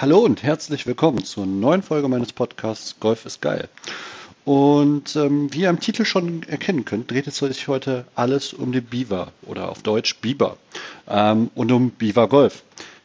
Hallo und herzlich willkommen zur neuen Folge meines Podcasts Golf ist geil. Und ähm, wie ihr am Titel schon erkennen könnt, dreht es sich heute alles um den Beaver oder auf Deutsch Biber ähm, und um Beaver Golf.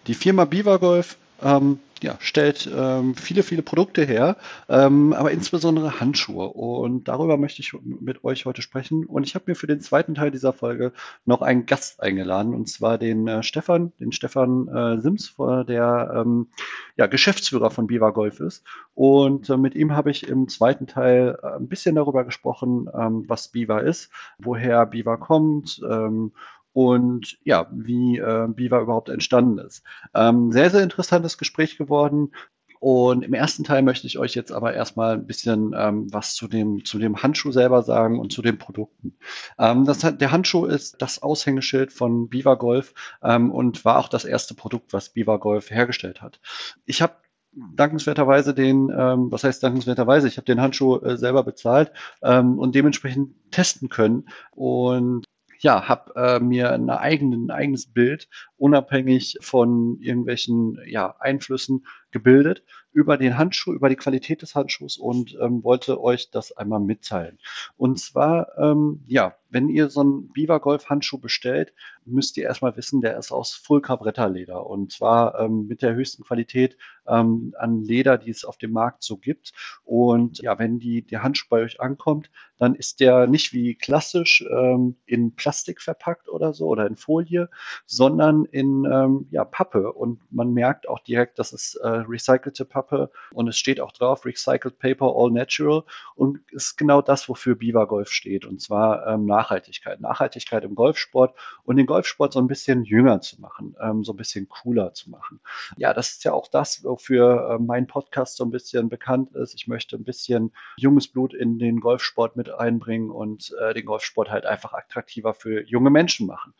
Die Firma Beaver Golf ähm, ja, stellt ähm, viele, viele Produkte her, ähm, aber insbesondere Handschuhe. Und darüber möchte ich mit euch heute sprechen. Und ich habe mir für den zweiten Teil dieser Folge noch einen Gast eingeladen, und zwar den äh, Stefan, den Stefan äh, Sims, der ähm, ja, Geschäftsführer von Biva Golf ist. Und äh, mit ihm habe ich im zweiten Teil äh, ein bisschen darüber gesprochen, ähm, was Biva ist, woher Biva kommt, ähm, und ja, wie äh, Biva überhaupt entstanden ist. Ähm, sehr, sehr interessantes Gespräch geworden. Und im ersten Teil möchte ich euch jetzt aber erstmal ein bisschen ähm, was zu dem, zu dem Handschuh selber sagen und zu den Produkten. Ähm, das, der Handschuh ist das Aushängeschild von Biva Golf ähm, und war auch das erste Produkt, was Biva Golf hergestellt hat. Ich habe dankenswerterweise den, ähm, was heißt dankenswerterweise, ich habe den Handschuh äh, selber bezahlt ähm, und dementsprechend testen können. Und ja, habe äh, mir eine eigene, ein eigenes Bild unabhängig von irgendwelchen ja, Einflüssen gebildet über den Handschuh, über die Qualität des Handschuhs und ähm, wollte euch das einmal mitteilen. Und zwar, ähm, ja, wenn ihr so einen Beaver Golf Handschuh bestellt, müsst ihr erstmal wissen, der ist aus Full Cabretta Leder und zwar ähm, mit der höchsten Qualität ähm, an Leder, die es auf dem Markt so gibt. Und ja, wenn die, der Handschuh bei euch ankommt, dann ist der nicht wie klassisch ähm, in Plastik verpackt oder so oder in Folie, sondern in ähm, ja, Pappe. Und man merkt auch direkt, dass es äh, recycelte Pappe und es steht auch drauf, Recycled Paper All Natural und ist genau das, wofür Biva Golf steht. Und zwar ähm, Nachhaltigkeit. Nachhaltigkeit im Golfsport und den Golfsport so ein bisschen jünger zu machen, ähm, so ein bisschen cooler zu machen. Ja, das ist ja auch das, wofür äh, mein Podcast so ein bisschen bekannt ist. Ich möchte ein bisschen junges Blut in den Golfsport mit einbringen und äh, den Golfsport halt einfach attraktiver für junge Menschen machen.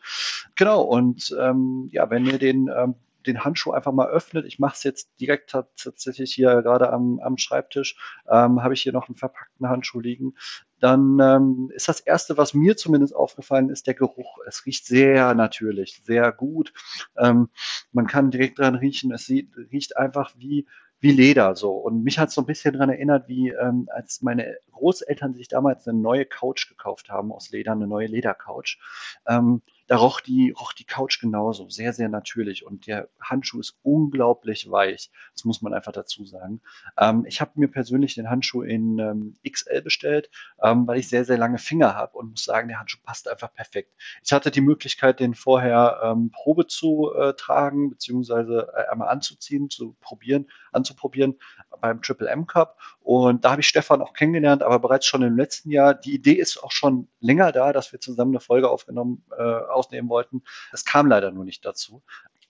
Genau, und ähm, ja, wenn ihr den ähm, den Handschuh einfach mal öffnet, ich mache es jetzt direkt tatsächlich hier gerade am, am Schreibtisch, ähm, habe ich hier noch einen verpackten Handschuh liegen, dann ähm, ist das Erste, was mir zumindest aufgefallen ist, der Geruch. Es riecht sehr natürlich, sehr gut. Ähm, man kann direkt dran riechen. Es sieht, riecht einfach wie wie Leder so. Und mich hat es so ein bisschen daran erinnert, wie ähm, als meine Großeltern sich damals eine neue Couch gekauft haben aus Leder, eine neue Ledercouch. Ähm, da roch die, roch die Couch genauso, sehr, sehr natürlich. Und der Handschuh ist unglaublich weich. Das muss man einfach dazu sagen. Ähm, ich habe mir persönlich den Handschuh in ähm, XL bestellt, ähm, weil ich sehr, sehr lange Finger habe und muss sagen, der Handschuh passt einfach perfekt. Ich hatte die Möglichkeit, den vorher ähm, Probe zu äh, tragen, beziehungsweise äh, einmal anzuziehen, zu probieren, anzuprobieren beim Triple M Cup. Und da habe ich Stefan auch kennengelernt, aber bereits schon im letzten Jahr. Die Idee ist auch schon länger da, dass wir zusammen eine Folge aufgenommen, äh, ausnehmen wollten. Es kam leider nur nicht dazu.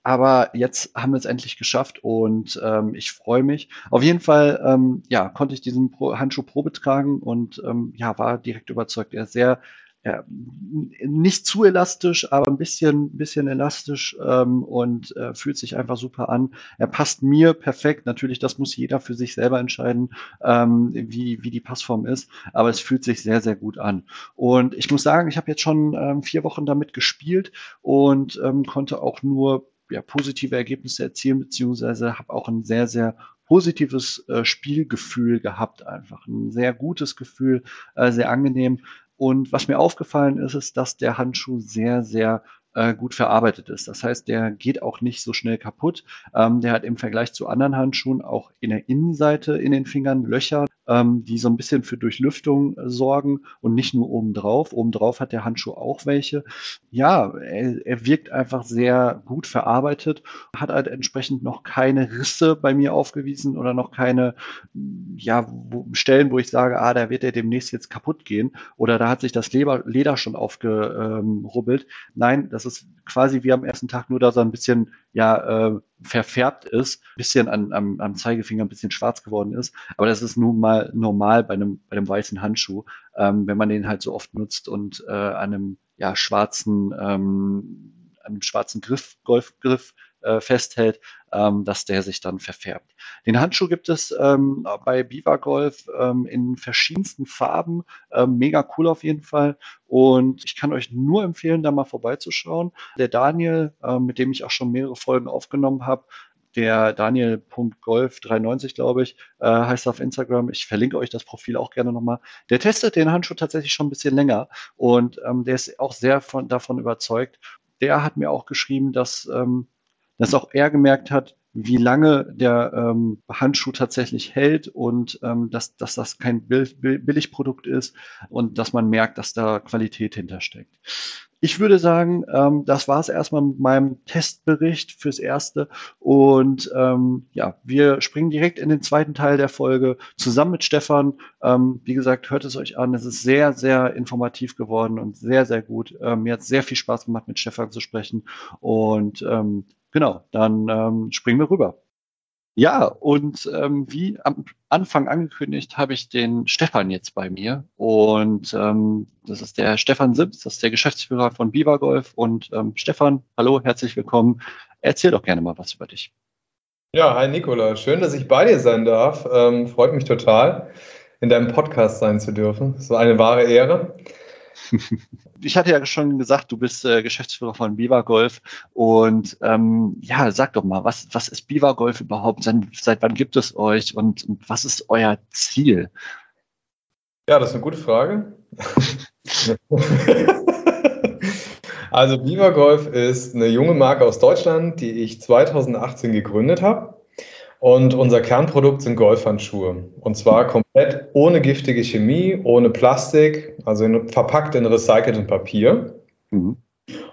Aber jetzt haben wir es endlich geschafft und ähm, ich freue mich. Auf jeden Fall, ähm, ja, konnte ich diesen Pro Handschuh Probe tragen und ähm, ja, war direkt überzeugt. Er ist sehr ja, nicht zu elastisch, aber ein bisschen, bisschen elastisch ähm, und äh, fühlt sich einfach super an. Er passt mir perfekt. Natürlich, das muss jeder für sich selber entscheiden, ähm, wie, wie die Passform ist, aber es fühlt sich sehr, sehr gut an. Und ich muss sagen, ich habe jetzt schon ähm, vier Wochen damit gespielt und ähm, konnte auch nur ja, positive Ergebnisse erzielen, beziehungsweise habe auch ein sehr, sehr positives äh, Spielgefühl gehabt, einfach ein sehr gutes Gefühl, äh, sehr angenehm. Und was mir aufgefallen ist, ist, dass der Handschuh sehr, sehr äh, gut verarbeitet ist. Das heißt, der geht auch nicht so schnell kaputt. Ähm, der hat im Vergleich zu anderen Handschuhen auch in der Innenseite in den Fingern Löcher, ähm, die so ein bisschen für Durchlüftung äh, sorgen und nicht nur obendrauf. Obendrauf hat der Handschuh auch welche. Ja, er, er wirkt einfach sehr gut verarbeitet, hat halt entsprechend noch keine Risse bei mir aufgewiesen oder noch keine ja, wo, Stellen, wo ich sage, ah, da wird er demnächst jetzt kaputt gehen oder da hat sich das Leder, Leder schon aufgerubbelt. Nein, das ist quasi wie am ersten Tag, nur dass er ein bisschen ja äh, verfärbt ist, bisschen an, am, am Zeigefinger ein bisschen schwarz geworden ist. Aber das ist nun mal normal bei einem, bei einem weißen Handschuh, ähm, wenn man den halt so oft nutzt und äh, an einem ja, schwarzen, ähm, einem schwarzen Griff, Golfgriff äh, festhält, ähm, dass der sich dann verfärbt. Den Handschuh gibt es ähm, bei Biva Golf ähm, in verschiedensten Farben. Ähm, mega cool auf jeden Fall. Und ich kann euch nur empfehlen, da mal vorbeizuschauen. Der Daniel, äh, mit dem ich auch schon mehrere Folgen aufgenommen habe, der Daniel.golf93, glaube ich, äh, heißt auf Instagram. Ich verlinke euch das Profil auch gerne nochmal. Der testet den Handschuh tatsächlich schon ein bisschen länger und ähm, der ist auch sehr von, davon überzeugt. Der hat mir auch geschrieben, dass, ähm, dass auch er gemerkt hat, wie lange der ähm, Handschuh tatsächlich hält und ähm, dass, dass das kein Billigprodukt ist und dass man merkt, dass da Qualität hintersteckt. Ich würde sagen, ähm, das war es erstmal mit meinem Testbericht fürs Erste. Und ähm, ja, wir springen direkt in den zweiten Teil der Folge zusammen mit Stefan. Ähm, wie gesagt, hört es euch an. Es ist sehr, sehr informativ geworden und sehr, sehr gut. Ähm, mir hat sehr viel Spaß gemacht, mit Stefan zu sprechen. Und ähm, Genau, dann ähm, springen wir rüber. Ja, und ähm, wie am Anfang angekündigt, habe ich den Stefan jetzt bei mir. Und ähm, das ist der Stefan Sims, das ist der Geschäftsführer von Biva Golf. Und ähm, Stefan, hallo, herzlich willkommen. Erzähl doch gerne mal was über dich. Ja, hi Nicola, schön, dass ich bei dir sein darf. Ähm, freut mich total, in deinem Podcast sein zu dürfen. So eine wahre Ehre ich hatte ja schon gesagt, du bist äh, Geschäftsführer von Biva Golf und ähm, ja, sag doch mal, was, was ist Biva Golf überhaupt? Seit, seit wann gibt es euch und, und was ist euer Ziel? Ja, das ist eine gute Frage. also Biva Golf ist eine junge Marke aus Deutschland, die ich 2018 gegründet habe. Und unser Kernprodukt sind Golfhandschuhe. Und zwar komplett ohne giftige Chemie, ohne Plastik, also in, verpackt in recyceltem Papier. Mhm.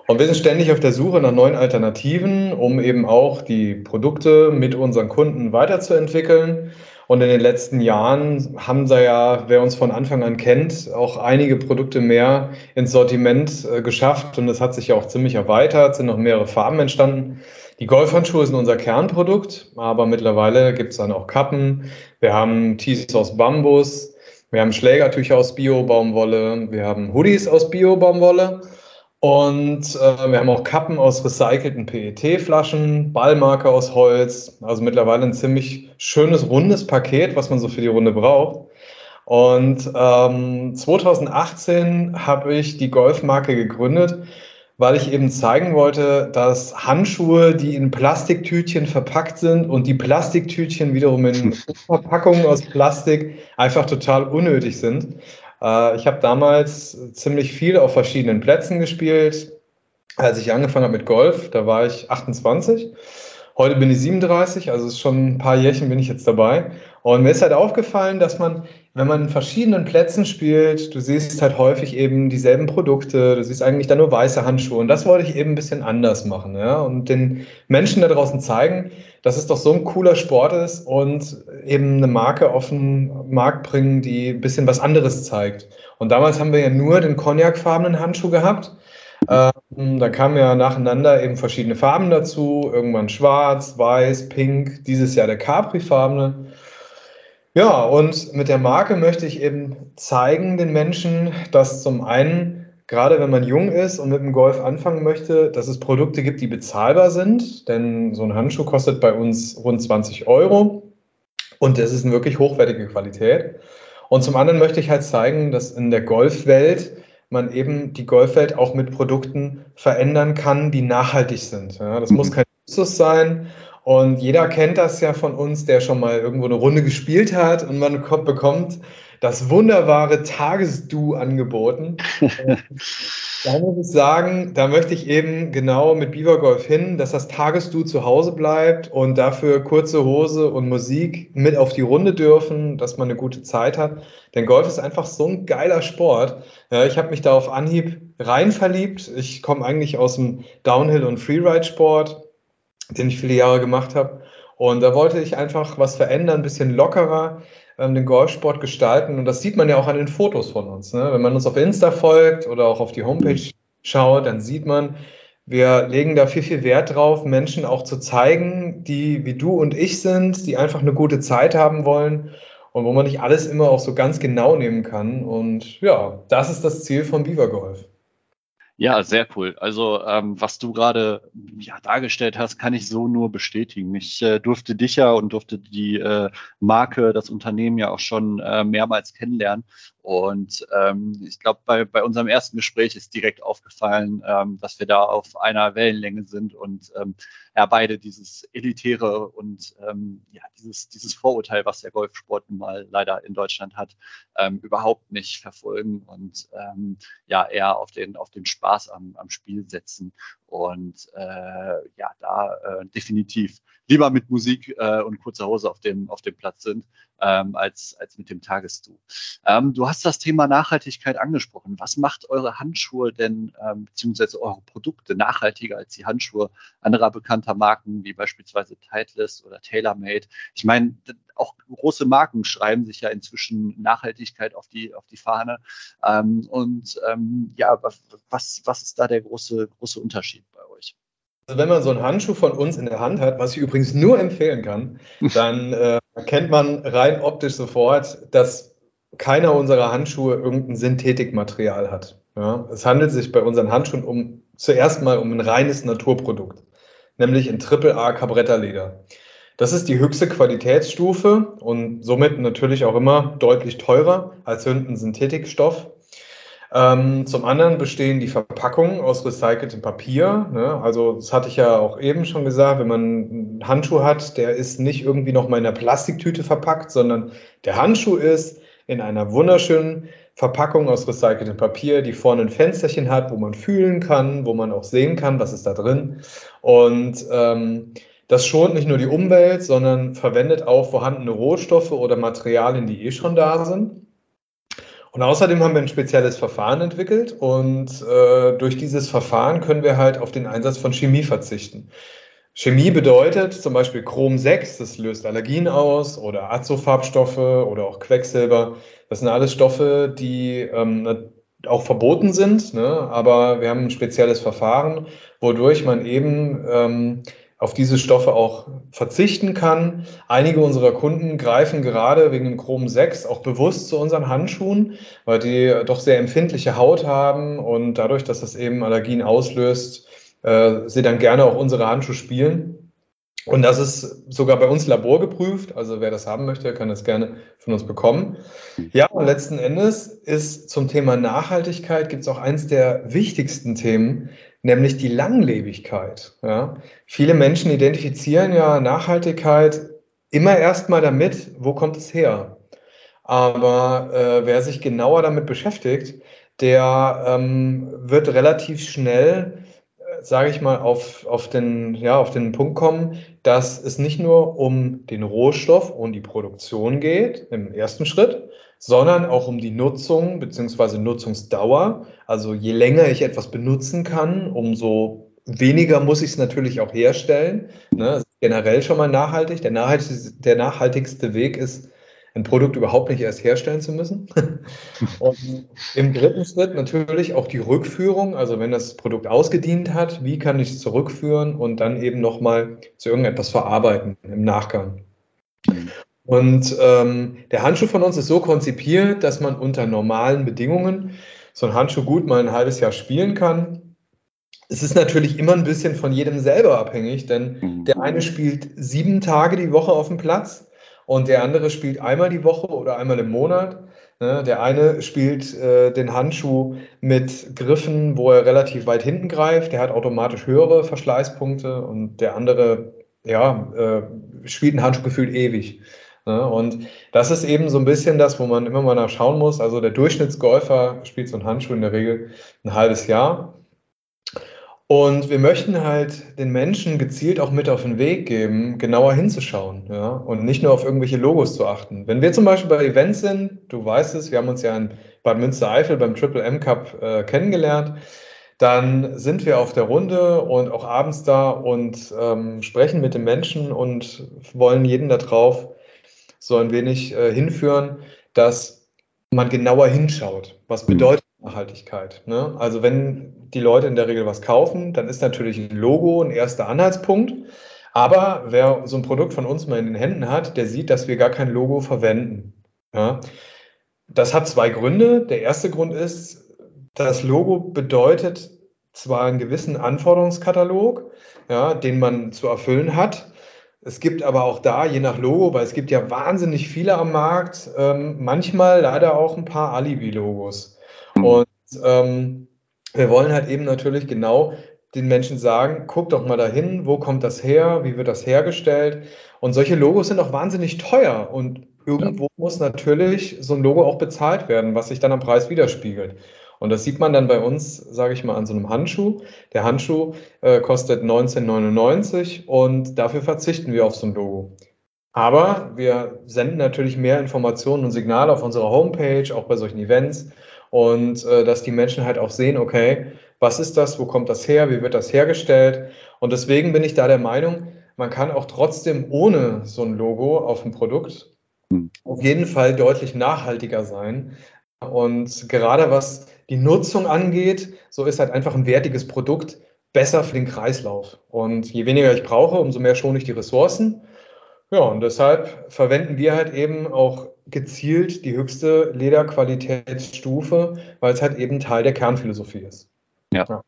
Und wir sind ständig auf der Suche nach neuen Alternativen, um eben auch die Produkte mit unseren Kunden weiterzuentwickeln. Und in den letzten Jahren haben sie ja, wer uns von Anfang an kennt, auch einige Produkte mehr ins Sortiment äh, geschafft. Und es hat sich ja auch ziemlich erweitert, sind noch mehrere Farben entstanden. Die Golfhandschuhe sind unser Kernprodukt, aber mittlerweile gibt es dann auch Kappen. Wir haben Tees aus Bambus, wir haben Schlägertücher aus Bio-Baumwolle, wir haben Hoodies aus Bio-Baumwolle und äh, wir haben auch Kappen aus recycelten PET-Flaschen, Ballmarker aus Holz. Also mittlerweile ein ziemlich schönes, rundes Paket, was man so für die Runde braucht. Und ähm, 2018 habe ich die Golfmarke gegründet weil ich eben zeigen wollte, dass Handschuhe, die in Plastiktütchen verpackt sind und die Plastiktütchen wiederum in Verpackungen aus Plastik einfach total unnötig sind. Äh, ich habe damals ziemlich viel auf verschiedenen Plätzen gespielt. Als ich angefangen habe mit Golf, da war ich 28 Heute bin ich 37, also schon ein paar Jährchen bin ich jetzt dabei. Und mir ist halt aufgefallen, dass man, wenn man in verschiedenen Plätzen spielt, du siehst halt häufig eben dieselben Produkte, du siehst eigentlich da nur weiße Handschuhe. Und das wollte ich eben ein bisschen anders machen, ja. Und den Menschen da draußen zeigen, dass es doch so ein cooler Sport ist und eben eine Marke auf den Markt bringen, die ein bisschen was anderes zeigt. Und damals haben wir ja nur den Cognac-farbenen Handschuh gehabt. Ähm, da kamen ja nacheinander eben verschiedene Farben dazu, irgendwann schwarz, weiß, pink, dieses Jahr der Capri-farbene. Ja, und mit der Marke möchte ich eben zeigen den Menschen, dass zum einen, gerade wenn man jung ist und mit dem Golf anfangen möchte, dass es Produkte gibt, die bezahlbar sind, denn so ein Handschuh kostet bei uns rund 20 Euro und das ist eine wirklich hochwertige Qualität. Und zum anderen möchte ich halt zeigen, dass in der Golfwelt man eben die Golfwelt auch mit Produkten verändern kann, die nachhaltig sind. Ja, das muss kein Luxus sein. Und jeder kennt das ja von uns, der schon mal irgendwo eine Runde gespielt hat und man bekommt das wunderbare Tagesdu angeboten. da muss ich sagen, da möchte ich eben genau mit Beaver Golf hin, dass das Tagesdu zu Hause bleibt und dafür kurze Hose und Musik mit auf die Runde dürfen, dass man eine gute Zeit hat. Denn Golf ist einfach so ein geiler Sport. Ich habe mich da auf Anhieb rein verliebt. Ich komme eigentlich aus dem Downhill- und Freeride-Sport, den ich viele Jahre gemacht habe. Und da wollte ich einfach was verändern, ein bisschen lockerer ähm, den Golfsport gestalten. Und das sieht man ja auch an den Fotos von uns. Ne? Wenn man uns auf Insta folgt oder auch auf die Homepage schaut, dann sieht man, wir legen da viel, viel Wert drauf, Menschen auch zu zeigen, die wie du und ich sind, die einfach eine gute Zeit haben wollen und wo man nicht alles immer auch so ganz genau nehmen kann. Und ja, das ist das Ziel von Beaver Golf. Ja, sehr cool. Also ähm, was du gerade ja, dargestellt hast, kann ich so nur bestätigen. Ich äh, durfte dich ja und durfte die äh, Marke, das Unternehmen ja auch schon äh, mehrmals kennenlernen. Und ähm, ich glaube, bei, bei unserem ersten Gespräch ist direkt aufgefallen, ähm, dass wir da auf einer Wellenlänge sind und ähm, ja, beide dieses Elitäre und ähm, ja, dieses, dieses Vorurteil, was der Golfsport nun mal leider in Deutschland hat, ähm, überhaupt nicht verfolgen und ähm, ja, eher auf den, auf den Spaß am, am Spiel setzen. Und äh, ja, da äh, definitiv lieber mit Musik äh, und kurzer Hose auf dem, auf dem Platz sind, ähm, als, als mit dem Tagestu. Ähm, du hast das Thema Nachhaltigkeit angesprochen. Was macht eure Handschuhe denn, ähm, beziehungsweise eure Produkte nachhaltiger als die Handschuhe anderer bekannter Marken, wie beispielsweise Titleist oder TaylorMade? Ich meine, auch große Marken schreiben sich ja inzwischen Nachhaltigkeit auf die, auf die Fahne. Ähm, und ähm, ja, was, was ist da der große, große Unterschied bei euch? Also wenn man so einen Handschuh von uns in der Hand hat, was ich übrigens nur empfehlen kann, dann äh, erkennt man rein optisch sofort, dass keiner unserer Handschuhe irgendein Synthetikmaterial hat. Ja, es handelt sich bei unseren Handschuhen um zuerst mal um ein reines Naturprodukt, nämlich in AAA Cabretta-Leder. Das ist die höchste Qualitätsstufe und somit natürlich auch immer deutlich teurer als irgendein Synthetikstoff. Ähm, zum anderen bestehen die Verpackungen aus recyceltem Papier. Ne? Also das hatte ich ja auch eben schon gesagt, wenn man einen Handschuh hat, der ist nicht irgendwie noch mal in einer Plastiktüte verpackt, sondern der Handschuh ist in einer wunderschönen Verpackung aus recyceltem Papier, die vorne ein Fensterchen hat, wo man fühlen kann, wo man auch sehen kann, was ist da drin. Und ähm, das schont nicht nur die Umwelt, sondern verwendet auch vorhandene Rohstoffe oder Materialien, die eh schon da sind. Und außerdem haben wir ein spezielles Verfahren entwickelt und äh, durch dieses Verfahren können wir halt auf den Einsatz von Chemie verzichten. Chemie bedeutet zum Beispiel Chrom 6, das löst Allergien aus oder Azofarbstoffe oder auch Quecksilber. Das sind alles Stoffe, die ähm, auch verboten sind, ne? aber wir haben ein spezielles Verfahren, wodurch man eben ähm, auf diese Stoffe auch verzichten kann. Einige unserer Kunden greifen gerade wegen dem Chrom 6 auch bewusst zu unseren Handschuhen, weil die doch sehr empfindliche Haut haben und dadurch, dass das eben Allergien auslöst, äh, sie dann gerne auch unsere Handschuhe spielen. Und das ist sogar bei uns laborgeprüft. Also wer das haben möchte, kann das gerne von uns bekommen. Ja, und letzten Endes ist zum Thema Nachhaltigkeit gibt es auch eins der wichtigsten Themen, nämlich die Langlebigkeit. Ja. Viele Menschen identifizieren ja Nachhaltigkeit immer erstmal damit, wo kommt es her. Aber äh, wer sich genauer damit beschäftigt, der ähm, wird relativ schnell, sage ich mal, auf, auf, den, ja, auf den Punkt kommen, dass es nicht nur um den Rohstoff und die Produktion geht im ersten Schritt, sondern auch um die Nutzung bzw. Nutzungsdauer. Also je länger ich etwas benutzen kann, umso weniger muss ich es natürlich auch herstellen. Ne? Generell schon mal nachhaltig. Der, nachhaltigste, der nachhaltigste Weg ist, ein Produkt überhaupt nicht erst herstellen zu müssen. Und im dritten Schritt natürlich auch die Rückführung. Also wenn das Produkt ausgedient hat, wie kann ich es zurückführen und dann eben nochmal zu irgendetwas verarbeiten im Nachgang. Und ähm, der Handschuh von uns ist so konzipiert, dass man unter normalen Bedingungen so ein Handschuh gut mal ein halbes Jahr spielen kann. Es ist natürlich immer ein bisschen von jedem selber abhängig, denn mhm. der eine spielt sieben Tage die Woche auf dem Platz und der andere spielt einmal die Woche oder einmal im Monat. Ne? Der eine spielt äh, den Handschuh mit Griffen, wo er relativ weit hinten greift. Der hat automatisch höhere Verschleißpunkte und der andere ja, äh, spielt einen Handschuh gefühlt ewig. Ne? Und das ist eben so ein bisschen das, wo man immer mal nachschauen muss. Also der Durchschnittsgolfer spielt so einen Handschuh in der Regel ein halbes Jahr. Und wir möchten halt den Menschen gezielt auch mit auf den Weg geben, genauer hinzuschauen, ja, und nicht nur auf irgendwelche Logos zu achten. Wenn wir zum Beispiel bei Events sind, du weißt es, wir haben uns ja in Bad Münstereifel beim Triple M Cup äh, kennengelernt, dann sind wir auf der Runde und auch abends da und ähm, sprechen mit den Menschen und wollen jeden darauf so ein wenig äh, hinführen, dass man genauer hinschaut. Was mhm. bedeutet Nachhaltigkeit? Ne? Also wenn die Leute in der Regel was kaufen, dann ist natürlich ein Logo ein erster Anhaltspunkt. Aber wer so ein Produkt von uns mal in den Händen hat, der sieht, dass wir gar kein Logo verwenden. Ja? Das hat zwei Gründe. Der erste Grund ist, das Logo bedeutet zwar einen gewissen Anforderungskatalog, ja, den man zu erfüllen hat, Es gibt aber auch da, je nach Logo, weil es gibt ja wahnsinnig viele am Markt, ähm, manchmal leider auch ein paar Alibi-Logos. Mhm. Und ähm, wir wollen halt eben natürlich genau den Menschen sagen, guck doch mal dahin, wo kommt das her, wie wird das hergestellt. Und solche Logos sind auch wahnsinnig teuer und irgendwo ja. muss natürlich so ein Logo auch bezahlt werden, was sich dann am Preis widerspiegelt. Und das sieht man dann bei uns, sage ich mal, an so einem Handschuh. Der Handschuh äh, kostet 19,99 und dafür verzichten wir auf so ein Logo. Aber wir senden natürlich mehr Informationen und Signale auf unserer Homepage, auch bei solchen Events. Und äh, dass die Menschen halt auch sehen, okay, was ist das, wo kommt das her, wie wird das hergestellt. Und deswegen bin ich da der Meinung, man kann auch trotzdem ohne so ein Logo auf dem Produkt hm. auf jeden Fall deutlich nachhaltiger sein. Und gerade was die Nutzung angeht, so ist halt einfach ein wertiges Produkt besser für den Kreislauf. Und je weniger ich brauche, umso mehr schone ich die Ressourcen. Ja, und deshalb verwenden wir halt eben auch gezielt die höchste Lederqualitätsstufe, weil es halt eben Teil der Kernphilosophie ist. Ja. ja.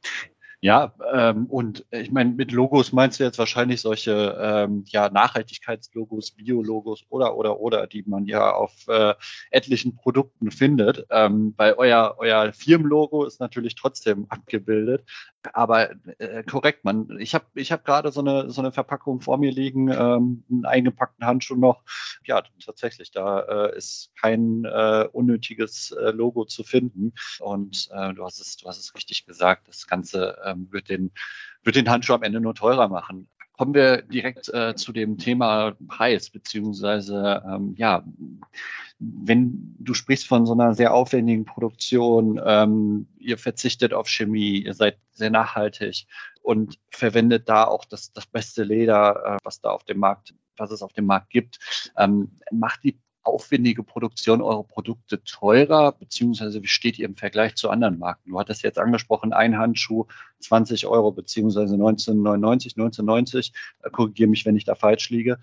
Ja, ähm, und ich meine, mit Logos meinst du jetzt wahrscheinlich solche ähm, ja, Nachhaltigkeitslogos, Biologos oder oder oder, die man ja auf äh, etlichen Produkten findet. Ähm, weil euer, euer Firmenlogo ist natürlich trotzdem abgebildet. Aber äh, korrekt, man. Ich habe ich hab gerade so eine, so eine Verpackung vor mir liegen, ähm, einen eingepackten Handschuh noch. Ja, tatsächlich, da äh, ist kein äh, unnötiges äh, Logo zu finden. Und äh, du, hast es, du hast es richtig gesagt, das Ganze ähm, wird, den, wird den Handschuh am Ende nur teurer machen. Kommen wir direkt äh, zu dem Thema Preis, beziehungsweise ähm, ja, wenn du sprichst von so einer sehr aufwendigen Produktion, ähm, ihr verzichtet auf Chemie, ihr seid sehr nachhaltig und verwendet da auch das, das beste Leder, äh, was da auf dem Markt, was es auf dem Markt gibt, ähm, macht die aufwendige Produktion eurer Produkte teurer, beziehungsweise wie steht ihr im Vergleich zu anderen Marken? Du hattest jetzt angesprochen, ein Handschuh 20 Euro, beziehungsweise 1999, 1990. Korrigiere mich, wenn ich da falsch liege.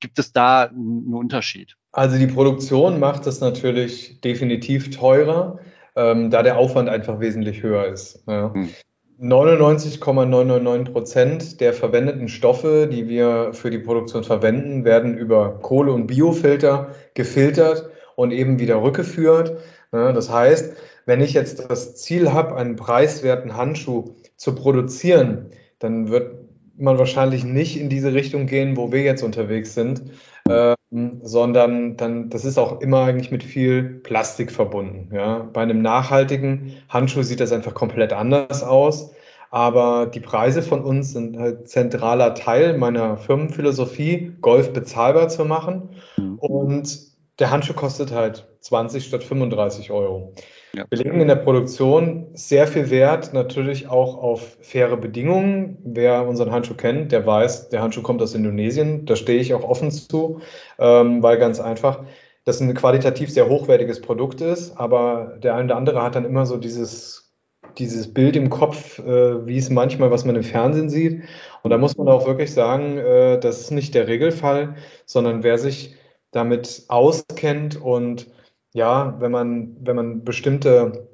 Gibt es da einen Unterschied? Also die Produktion macht es natürlich definitiv teurer, ähm, da der Aufwand einfach wesentlich höher ist. Ja. Hm. 99,999 Prozent der verwendeten Stoffe, die wir für die Produktion verwenden, werden über Kohle- und Biofilter gefiltert und eben wieder rückgeführt. Das heißt, wenn ich jetzt das Ziel habe, einen preiswerten Handschuh zu produzieren, dann wird man wahrscheinlich nicht in diese Richtung gehen, wo wir jetzt unterwegs sind, ähm, sondern dann, das ist auch immer eigentlich mit viel Plastik verbunden. Ja? Bei einem nachhaltigen Handschuh sieht das einfach komplett anders aus. Aber die Preise von uns sind halt zentraler Teil meiner Firmenphilosophie, Golf bezahlbar zu machen. Mhm. Und der Handschuh kostet halt 20 statt 35 Euro. Ja. Wir legen in der Produktion sehr viel Wert natürlich auch auf faire Bedingungen. Wer unseren Handschuh kennt, der weiß, der Handschuh kommt aus Indonesien. Da stehe ich auch offen zu, ähm, weil ganz einfach das ein qualitativ sehr hochwertiges Produkt ist. Aber der eine oder andere hat dann immer so dieses, dieses Bild im Kopf, äh, wie es manchmal, was man im Fernsehen sieht. Und da muss man auch wirklich sagen, äh, das ist nicht der Regelfall, sondern wer sich damit auskennt und ja, wenn man, wenn man bestimmte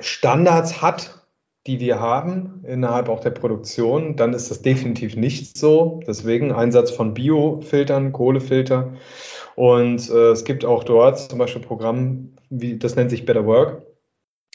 Standards hat, die wir haben innerhalb auch der Produktion, dann ist das definitiv nicht so. Deswegen Einsatz von Biofiltern, Kohlefilter. Und äh, es gibt auch dort zum Beispiel Programm, wie das nennt sich Better Work.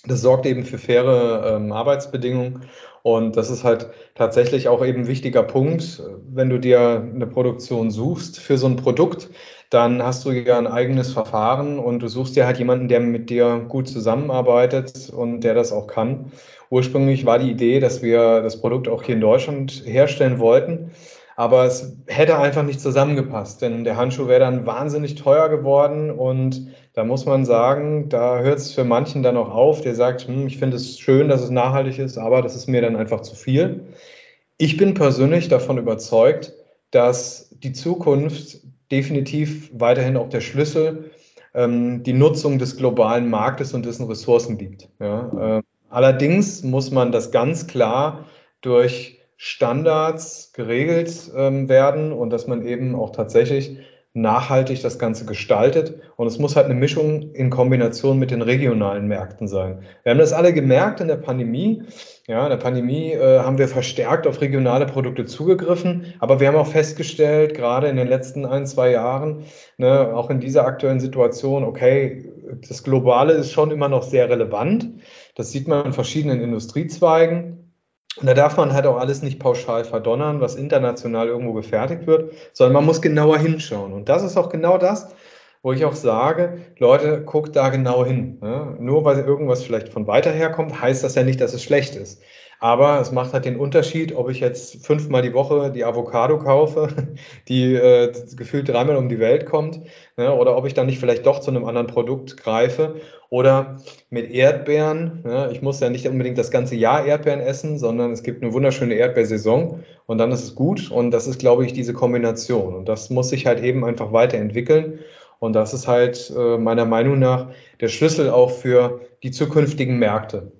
Das sorgt eben für faire ähm, Arbeitsbedingungen. Und das ist halt tatsächlich auch eben ein wichtiger Punkt, wenn du dir eine Produktion suchst für so ein Produkt, dann hast du ja ein eigenes Verfahren und du suchst dir halt jemanden, der mit dir gut zusammenarbeitet und der das auch kann. Ursprünglich war die Idee, dass wir das Produkt auch hier in Deutschland herstellen wollten, aber es hätte einfach nicht zusammengepasst, denn der Handschuh wäre dann wahnsinnig teuer geworden und da muss man sagen, da hört es für manchen dann auch auf, der sagt, hm, ich finde es schön, dass es nachhaltig ist, aber das ist mir dann einfach zu viel. Ich bin persönlich davon überzeugt, dass die Zukunft definitiv weiterhin auch der Schlüssel ähm, die Nutzung des globalen Marktes und dessen Ressourcen liegt. Ja. Äh, allerdings muss man das ganz klar durch Standards geregelt ähm, werden und dass man eben auch tatsächlich nachhaltig das Ganze gestaltet. Und es muss halt eine Mischung in Kombination mit den regionalen Märkten sein. Wir haben das alle gemerkt in der Pandemie. Ja, in der Pandemie äh, haben wir verstärkt auf regionale Produkte zugegriffen, aber wir haben auch festgestellt, gerade in den letzten ein, zwei Jahren, ne, auch in dieser aktuellen Situation, okay, das Globale ist schon immer noch sehr relevant. Das sieht man in verschiedenen Industriezweigen. Und da darf man halt auch alles nicht pauschal verdonnern, was international irgendwo gefertigt wird, sondern man muss genauer hinschauen. Und das ist auch genau das, wo ich auch sage, Leute, guckt da genau hin. Ne? Nur weil irgendwas vielleicht von weiter her kommt, heißt das ja nicht, dass es schlecht ist. Aber es macht halt den Unterschied, ob ich jetzt fünfmal die Woche die Avocado kaufe, die äh, gefühlt dreimal um die Welt kommt, ne, oder ob ich dann nicht vielleicht doch zu einem anderen Produkt greife. Oder mit Erdbeeren. Ne, ich muss ja nicht unbedingt das ganze Jahr Erdbeeren essen, sondern es gibt eine wunderschöne Erdbeersaison und dann ist es gut. Und das ist, glaube ich, diese Kombination. Und das muss sich halt eben einfach weiterentwickeln. Und das ist halt äh, meiner Meinung nach der Schlüssel auch für die zukünftigen Märkte.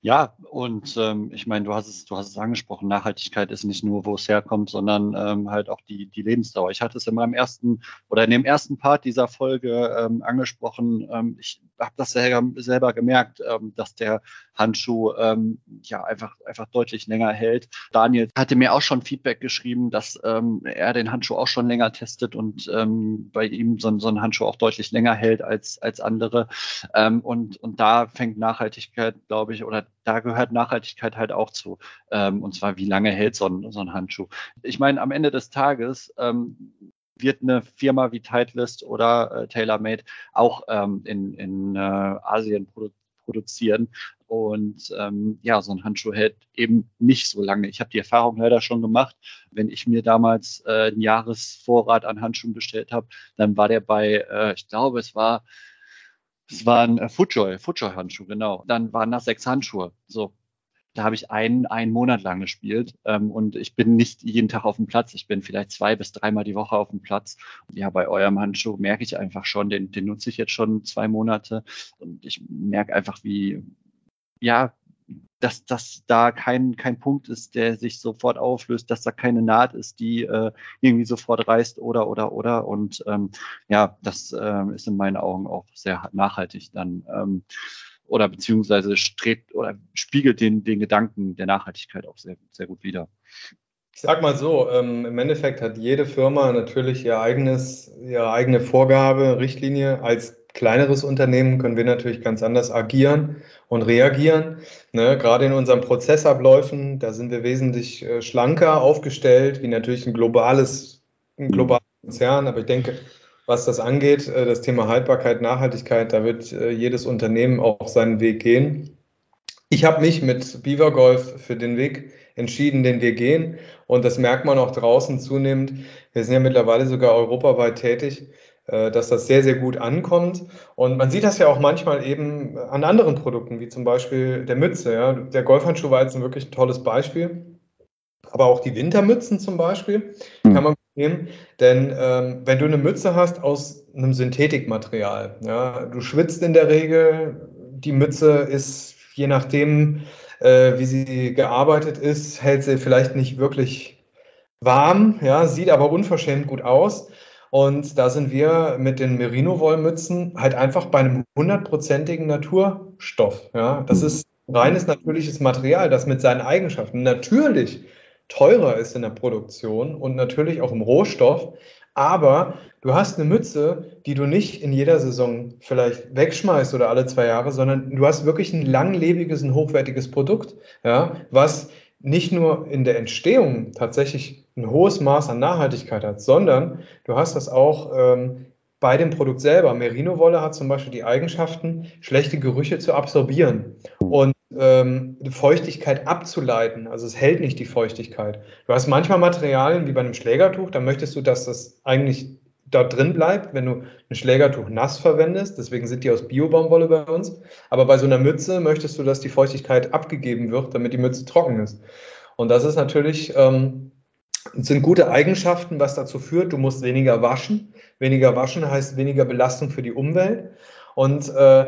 Ja, und ähm, ich meine, du hast es, du hast es angesprochen, Nachhaltigkeit ist nicht nur, wo es herkommt, sondern ähm, halt auch die, die Lebensdauer. Ich hatte es in meinem ersten oder in dem ersten Part dieser Folge ähm, angesprochen. Ähm, ich habe das selber, selber gemerkt, ähm, dass der Handschuh ähm, ja einfach, einfach deutlich länger hält. Daniel hatte mir auch schon Feedback geschrieben, dass ähm, er den Handschuh auch schon länger testet und ähm, bei ihm so, so ein Handschuh auch deutlich länger hält als, als andere. Ähm, und, und da fängt Nachhaltigkeit, glaube ich, oder da gehört Nachhaltigkeit halt auch zu. Ähm, und zwar, wie lange hält so ein, so ein Handschuh? Ich meine, am Ende des Tages ähm, wird eine Firma wie Titleist oder äh, TaylorMade auch ähm, in, in äh, Asien produ produzieren. Und ähm, ja, so ein Handschuh hält eben nicht so lange. Ich habe die Erfahrung leider schon gemacht. Wenn ich mir damals äh, einen Jahresvorrat an Handschuhen bestellt habe, dann war der bei, äh, ich glaube, es war es war ein äh, Footjoy, Footjoy-Handschuh, genau. Dann waren das sechs Handschuhe. So, da habe ich einen, einen Monat lang gespielt ähm, und ich bin nicht jeden Tag auf dem Platz. Ich bin vielleicht zwei bis dreimal die Woche auf dem Platz. Ja, bei eurem Handschuh merke ich einfach schon, den, den nutze ich jetzt schon zwei Monate und ich merke einfach, wie, ja, dass das da kein, kein Punkt ist, der sich sofort auflöst, dass da keine Naht ist, die äh, irgendwie sofort reißt oder oder oder. Und ähm, ja, das äh, ist in meinen Augen auch sehr nachhaltig dann ähm, oder beziehungsweise strebt oder spiegelt den, den Gedanken der Nachhaltigkeit auch sehr, sehr gut wider. Ich sag mal so, ähm, im Endeffekt hat jede Firma natürlich ihr eigenes, ihre eigene Vorgabe, Richtlinie als kleineres Unternehmen können wir natürlich ganz anders agieren und reagieren. Ne, gerade in unseren Prozessabläufen, da sind wir wesentlich äh, schlanker aufgestellt, wie natürlich ein globales, ein globales Konzern. Aber ich denke, was das angeht, äh, das Thema Haltbarkeit, Nachhaltigkeit, da wird äh, jedes Unternehmen auch seinen Weg gehen. Ich habe mich mit Beaver Golf für den Weg entschieden, den wir gehen. Und das merkt man auch draußen zunehmend. Wir sind ja mittlerweile sogar europaweit tätig. Äh, dass das sehr, sehr gut ankommt. Und man sieht das ja auch manchmal eben an anderen Produkten, wie zum Beispiel der Mütze. Ja. Der Golfhandschuh war jetzt ein wirklich ein tolles Beispiel. Aber auch die Wintermützen zum Beispiel mhm. kann man nehmen. Denn ähm, wenn du eine Mütze hast aus einem Synthetikmaterial, ja, du schwitzt in der Regel, die Mütze ist, je nachdem, äh, wie sie gearbeitet ist, hält sie vielleicht nicht wirklich warm, ja, sieht aber unverschämt gut aus. Und da sind wir mit den Merino-Wollmützen halt einfach bei einem hundertprozentigen Naturstoff. Ja, das mhm. ist reines natürliches Material, das mit seinen Eigenschaften natürlich teurer ist in der Produktion und natürlich auch im Rohstoff. Aber du hast eine Mütze, die du nicht in jeder Saison vielleicht wegschmeißt oder alle zwei Jahre, sondern du hast wirklich ein langlebiges, ein hochwertiges Produkt, ja, was nicht nur in der Entstehung tatsächlich ein hohes Maß an Nachhaltigkeit hat, sondern du hast das auch ähm, bei dem Produkt selber. Merino-Wolle hat zum Beispiel die Eigenschaften, schlechte Gerüche zu absorbieren und ähm, Feuchtigkeit abzuleiten. Also es hält nicht die Feuchtigkeit. Du hast manchmal Materialien wie bei einem Schlägertuch, da möchtest du, dass das eigentlich da drin bleibt, wenn du ein Schlägertuch nass verwendest. Deswegen sind die aus Biobaumwolle bei uns. Aber bei so einer Mütze möchtest du, dass die Feuchtigkeit abgegeben wird, damit die Mütze trocken ist. Und das ist natürlich, ähm, sind gute Eigenschaften, was dazu führt, du musst weniger waschen. Weniger waschen heißt weniger Belastung für die Umwelt. Und äh,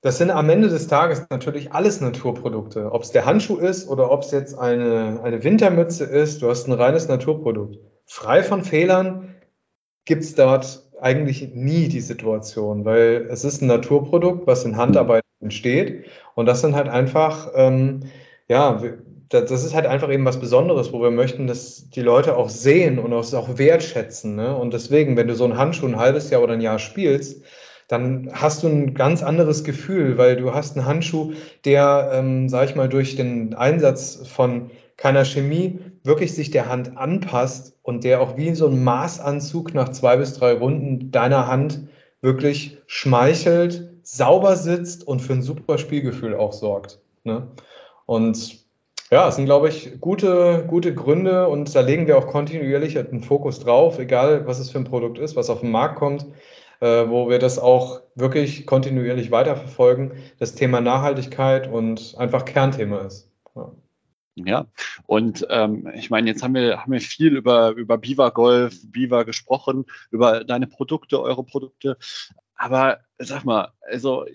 das sind am Ende des Tages natürlich alles Naturprodukte. Ob es der Handschuh ist oder ob es jetzt eine, eine Wintermütze ist, du hast ein reines Naturprodukt. Frei von Fehlern, gibt es dort eigentlich nie die Situation, weil es ist ein Naturprodukt, was in Handarbeit entsteht. Und das sind halt einfach, ähm, ja, das ist halt einfach eben was Besonderes, wo wir möchten, dass die Leute auch sehen und auch wertschätzen. Ne? Und deswegen, wenn du so einen Handschuh ein halbes Jahr oder ein Jahr spielst, dann hast du ein ganz anderes Gefühl, weil du hast einen Handschuh, der, ähm, sag ich mal, durch den Einsatz von keiner Chemie wirklich sich der Hand anpasst und der auch wie so ein Maßanzug nach zwei bis drei Runden deiner Hand wirklich schmeichelt, sauber sitzt und für ein super Spielgefühl auch sorgt. Ne? Und ja, es sind, glaube ich, gute, gute Gründe und da legen wir auch kontinuierlich einen Fokus drauf, egal was es für ein Produkt ist, was auf den Markt kommt, äh, wo wir das auch wirklich kontinuierlich weiterverfolgen, das Thema Nachhaltigkeit und einfach Kernthema ist. Ja. Ja, und ähm, ich meine, jetzt haben wir, haben wir viel über, über Biva Golf, Biva gesprochen, über deine Produkte, eure Produkte. Aber sag mal, also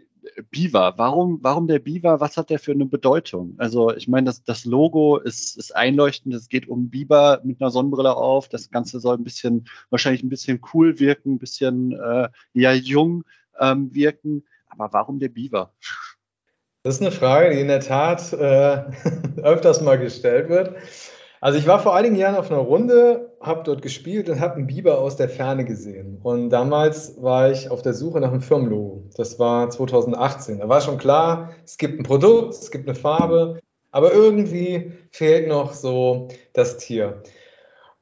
Biva, warum, warum der Biva? Was hat der für eine Bedeutung? Also ich meine, das, das Logo ist, ist einleuchtend, es geht um Biber mit einer Sonnenbrille auf. Das Ganze soll ein bisschen, wahrscheinlich ein bisschen cool wirken, ein bisschen äh, ja jung ähm, wirken. Aber warum der Biva? Das ist eine Frage, die in der Tat äh, öfters mal gestellt wird. Also ich war vor einigen Jahren auf einer Runde, habe dort gespielt und habe einen Biber aus der Ferne gesehen. Und damals war ich auf der Suche nach einem Firmenlogo. Das war 2018. Da war schon klar, es gibt ein Produkt, es gibt eine Farbe, aber irgendwie fehlt noch so das Tier.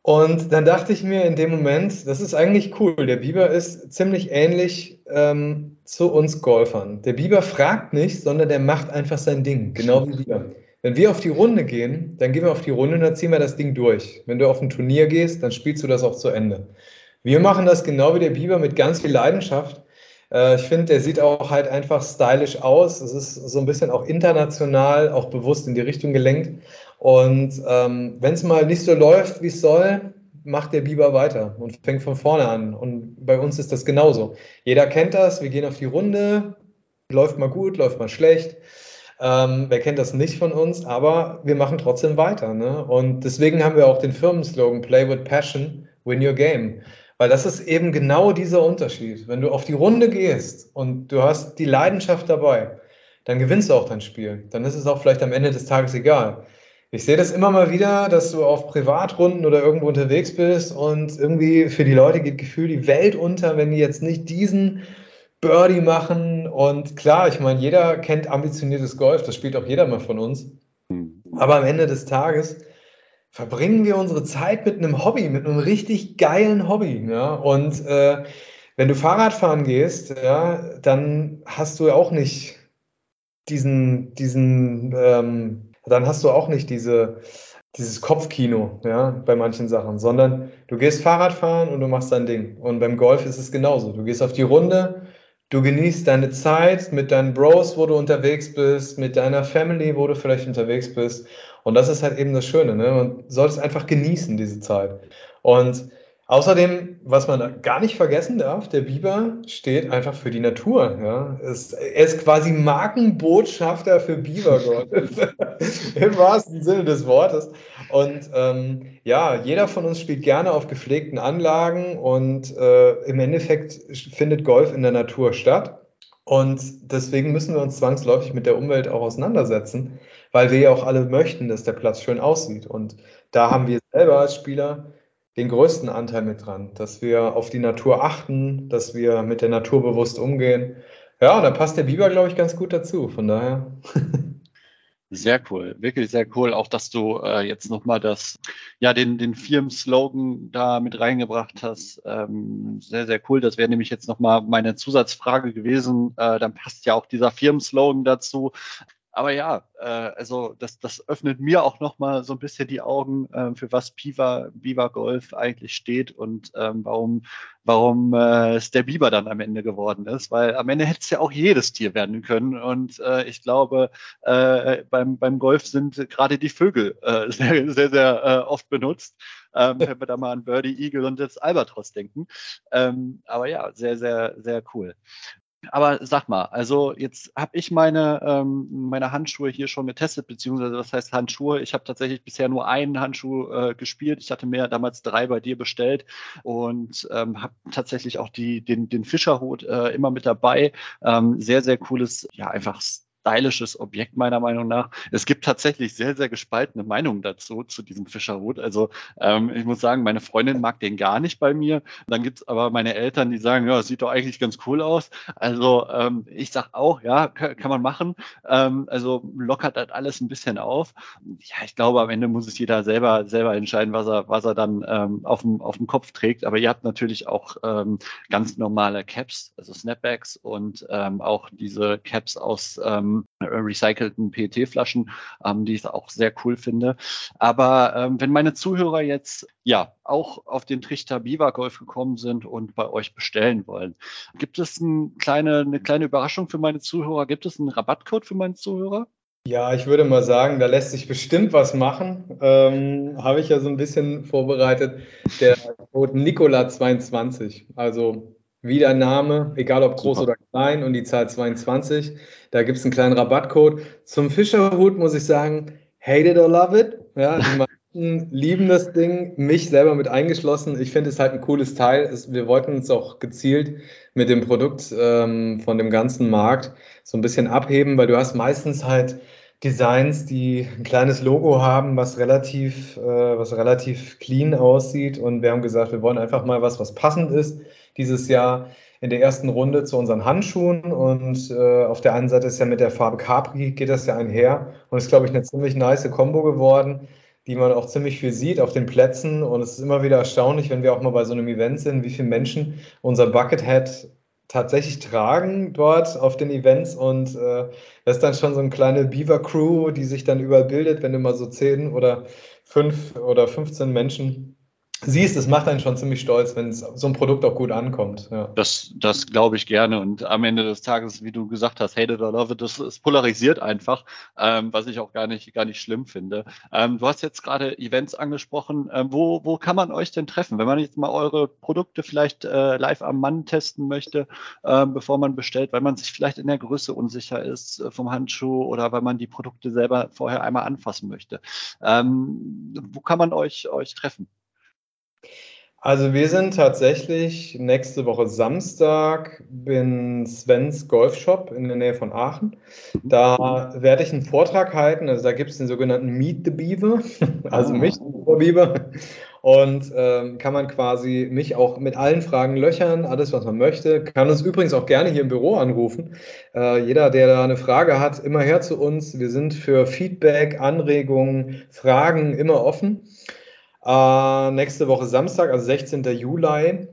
Und dann dachte ich mir in dem Moment, das ist eigentlich cool. Der Biber ist ziemlich ähnlich ähm, zu uns Golfern. Der Biber fragt nicht, sondern der macht einfach sein Ding, genau wie wir. Wenn wir auf die Runde gehen, dann gehen wir auf die Runde und dann ziehen wir das Ding durch. Wenn du auf ein Turnier gehst, dann spielst du das auch zu Ende. Wir machen das genau wie der Biber mit ganz viel Leidenschaft. Äh, ich finde, der sieht auch halt einfach stylisch aus. Es ist so ein bisschen auch international, auch bewusst in die Richtung gelenkt. Und ähm, wenn es mal nicht so läuft, wie es soll, macht der Biber weiter und fängt von vorne an. Und bei uns ist das genauso. Jeder kennt das. Wir gehen auf die Runde, läuft mal gut, läuft mal schlecht. Ähm, wer kennt das nicht von uns? Aber wir machen trotzdem weiter. Ne? Und deswegen haben wir auch den Firmenslogan Play with Passion, Win Your Game. Weil das ist eben genau dieser Unterschied. Wenn du auf die Runde gehst und du hast die Leidenschaft dabei, dann gewinnst du auch dein Spiel. Dann ist es auch vielleicht am Ende des Tages egal. Ich sehe das immer mal wieder, dass du auf Privatrunden oder irgendwo unterwegs bist und irgendwie für die Leute geht Gefühl die Welt unter, wenn die jetzt nicht diesen Birdie machen. Und klar, ich meine, jeder kennt ambitioniertes Golf, das spielt auch jeder mal von uns. Mhm. Aber am Ende des Tages verbringen wir unsere Zeit mit einem Hobby, mit einem richtig geilen Hobby. Ja? Und äh, wenn du Fahrrad fahren gehst, ja, dann hast du auch nicht diesen, diesen, ähm, dann hast du auch nicht diese, dieses Kopfkino, ja, bei manchen Sachen, sondern du gehst Fahrrad fahren und du machst dein Ding. Und beim Golf ist es genauso. Du gehst auf die Runde, Du genießt deine Zeit mit deinen Bros, wo du unterwegs bist, mit deiner Family, wo du vielleicht unterwegs bist. Und das ist halt eben das Schöne. Ne? Man sollte es einfach genießen, diese Zeit. Und außerdem, was man gar nicht vergessen darf, der Biber steht einfach für die Natur. Ja? Es, er ist quasi Markenbotschafter für Bibergott. Im wahrsten Sinne des Wortes. Und ähm, ja, jeder von uns spielt gerne auf gepflegten Anlagen und äh, im Endeffekt findet Golf in der Natur statt. Und deswegen müssen wir uns zwangsläufig mit der Umwelt auch auseinandersetzen, weil wir ja auch alle möchten, dass der Platz schön aussieht. Und da haben wir selber als Spieler den größten Anteil mit dran, dass wir auf die Natur achten, dass wir mit der Natur bewusst umgehen. Ja, da passt der Biber, glaube ich, ganz gut dazu. Von daher. Sehr cool, wirklich sehr cool. Auch, dass du äh, jetzt nochmal das, ja, den, den Firmenslogan da mit reingebracht hast. Ähm, sehr, sehr cool. Das wäre nämlich jetzt nochmal meine Zusatzfrage gewesen. Äh, dann passt ja auch dieser Firmenslogan dazu. Aber ja, äh, also das, das öffnet mir auch nochmal so ein bisschen die Augen, äh, für was Piva, Biva Golf eigentlich steht und ähm, warum, warum äh, es der Biber dann am Ende geworden ist. Weil am Ende hätte es ja auch jedes Tier werden können. Und äh, ich glaube, äh, beim, beim Golf sind gerade die Vögel äh, sehr, sehr, sehr äh, oft benutzt. Ähm, wenn wir da mal an Birdie, Eagle und jetzt Albatros denken. Ähm, aber ja, sehr, sehr, sehr cool. Aber sag mal, also jetzt habe ich meine, ähm, meine Handschuhe hier schon getestet, beziehungsweise was heißt Handschuhe? Ich habe tatsächlich bisher nur einen Handschuh äh, gespielt. Ich hatte mir damals drei bei dir bestellt und ähm, habe tatsächlich auch die, den, den Fischerhut äh, immer mit dabei. Ähm, sehr, sehr cooles, ja, einfach stylisches Objekt meiner Meinung nach. Es gibt tatsächlich sehr, sehr gespaltene Meinungen dazu, zu diesem Fischerhut. Also ähm, ich muss sagen, meine Freundin mag den gar nicht bei mir. Dann gibt's aber meine Eltern, die sagen, ja, sieht doch eigentlich ganz cool aus. Also ähm, ich sag auch, ja, kann, man machen. Ähm, also lockert das alles ein bisschen auf. Ja, ich glaube, am Ende muss es jeder selber, selber entscheiden, was er, was er dann ähm, auf, dem, auf dem Kopf trägt. Aber ihr habt natürlich auch ähm, ganz normale Caps, also Snapbacks und ähm, auch diese Caps aus ähm, ähm, recycelten PET-Flaschen, ähm, die ich auch sehr cool finde. Aber ähm, wenn meine Zuhörer jetzt ja auch auf den Trichter Biva Golf gekommen sind und bei euch bestellen wollen, gibt es ein kleine, eine kleine Überraschung für meine Zuhörer? Gibt es einen Rabattcode für meine Zuhörer? Ja, ich würde mal sagen, da lässt sich bestimmt was machen. Ähm, Habe ich ja so ein bisschen vorbereitet. Der Code Nicola22. Also wie der Name, egal ob groß Super. oder klein, und die Zahl 22. Da gibt es einen kleinen Rabattcode. Zum Fischerhut muss ich sagen, hate it or love it. Ja, die meisten lieben das Ding, mich selber mit eingeschlossen. Ich finde es halt ein cooles Teil. Wir wollten uns auch gezielt mit dem Produkt ähm, von dem ganzen Markt so ein bisschen abheben, weil du hast meistens halt Designs, die ein kleines Logo haben, was relativ, äh, was relativ clean aussieht. Und wir haben gesagt, wir wollen einfach mal was, was passend ist dieses Jahr in der ersten Runde zu unseren Handschuhen. Und äh, auf der einen Seite ist ja mit der Farbe Capri geht das ja einher. Und ist, glaube ich, eine ziemlich nice Combo geworden, die man auch ziemlich viel sieht auf den Plätzen. Und es ist immer wieder erstaunlich, wenn wir auch mal bei so einem Event sind, wie viele Menschen unser Buckethead tatsächlich tragen dort auf den Events. Und äh, das ist dann schon so eine kleine Beaver Crew, die sich dann überall bildet, wenn du mal so zehn oder fünf oder 15 Menschen siehst, es macht einen schon ziemlich stolz, wenn so ein Produkt auch gut ankommt. Ja. Das, das glaube ich gerne. Und am Ende des Tages, wie du gesagt hast, hate it or love it, das, das polarisiert einfach, ähm, was ich auch gar nicht, gar nicht schlimm finde. Ähm, du hast jetzt gerade Events angesprochen. Ähm, wo, wo kann man euch denn treffen? Wenn man jetzt mal eure Produkte vielleicht äh, live am Mann testen möchte, äh, bevor man bestellt, weil man sich vielleicht in der Größe unsicher ist äh, vom Handschuh oder weil man die Produkte selber vorher einmal anfassen möchte. Ähm, wo kann man euch, euch treffen? Also wir sind tatsächlich nächste Woche Samstag in Svens Golfshop in der Nähe von Aachen. Da werde ich einen Vortrag halten. Also da gibt es den sogenannten Meet the Beaver, also mich, der Beaver. Und ähm, kann man quasi mich auch mit allen Fragen löchern, alles, was man möchte. Kann uns übrigens auch gerne hier im Büro anrufen. Äh, jeder, der da eine Frage hat, immer her zu uns. Wir sind für Feedback, Anregungen, Fragen immer offen. Äh, nächste Woche Samstag, also 16. Juli,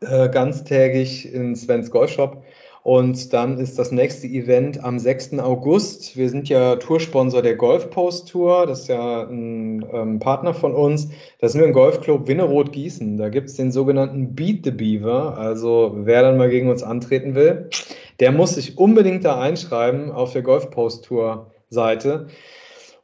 äh, ganztägig in Svens Golfshop. Und dann ist das nächste Event am 6. August. Wir sind ja Toursponsor der Golf Post Tour. Das ist ja ein ähm, Partner von uns. Das sind wir im Golfclub Winneroth Gießen. Da gibt es den sogenannten Beat the Beaver. Also wer dann mal gegen uns antreten will, der muss sich unbedingt da einschreiben auf der Golf Post Tour Seite.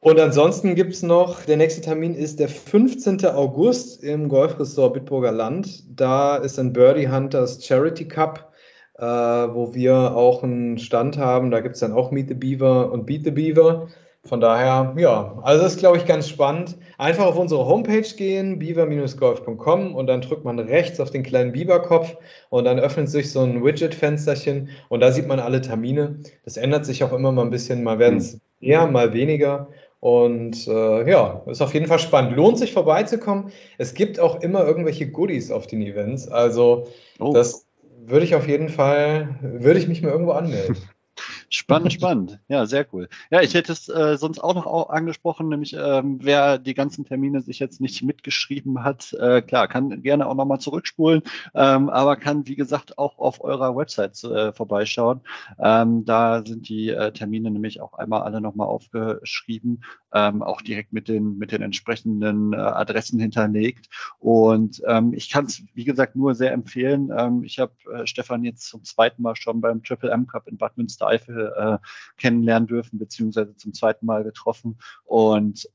Und ansonsten gibt es noch, der nächste Termin ist der 15. August im Golfressort Bitburger Land. Da ist ein Birdie Hunters Charity Cup, äh, wo wir auch einen Stand haben. Da gibt es dann auch Meet the Beaver und Beat the Beaver. Von daher, ja, also das ist, glaube ich, ganz spannend. Einfach auf unsere Homepage gehen, beaver-golf.com und dann drückt man rechts auf den kleinen Beaverkopf und dann öffnet sich so ein Widget-Fensterchen und da sieht man alle Termine. Das ändert sich auch immer mal ein bisschen, mal werden es eher, mal weniger. Und äh, ja, ist auf jeden Fall spannend. Lohnt sich vorbeizukommen. Es gibt auch immer irgendwelche Goodies auf den Events. Also oh. das würde ich auf jeden Fall, würde ich mich mal irgendwo anmelden. Spannend, spannend. Ja, sehr cool. Ja, ich hätte es äh, sonst auch noch angesprochen, nämlich ähm, wer die ganzen Termine sich jetzt nicht mitgeschrieben hat, äh, klar, kann gerne auch nochmal zurückspulen, ähm, aber kann, wie gesagt, auch auf eurer Website äh, vorbeischauen. Ähm, da sind die äh, Termine nämlich auch einmal alle nochmal aufgeschrieben, ähm, auch direkt mit den, mit den entsprechenden äh, Adressen hinterlegt. Und ähm, ich kann es, wie gesagt, nur sehr empfehlen. Ähm, ich habe äh, Stefan jetzt zum zweiten Mal schon beim Triple M Cup in Bad Münster Eifel äh, kennenlernen dürfen, beziehungsweise zum zweiten Mal getroffen. Und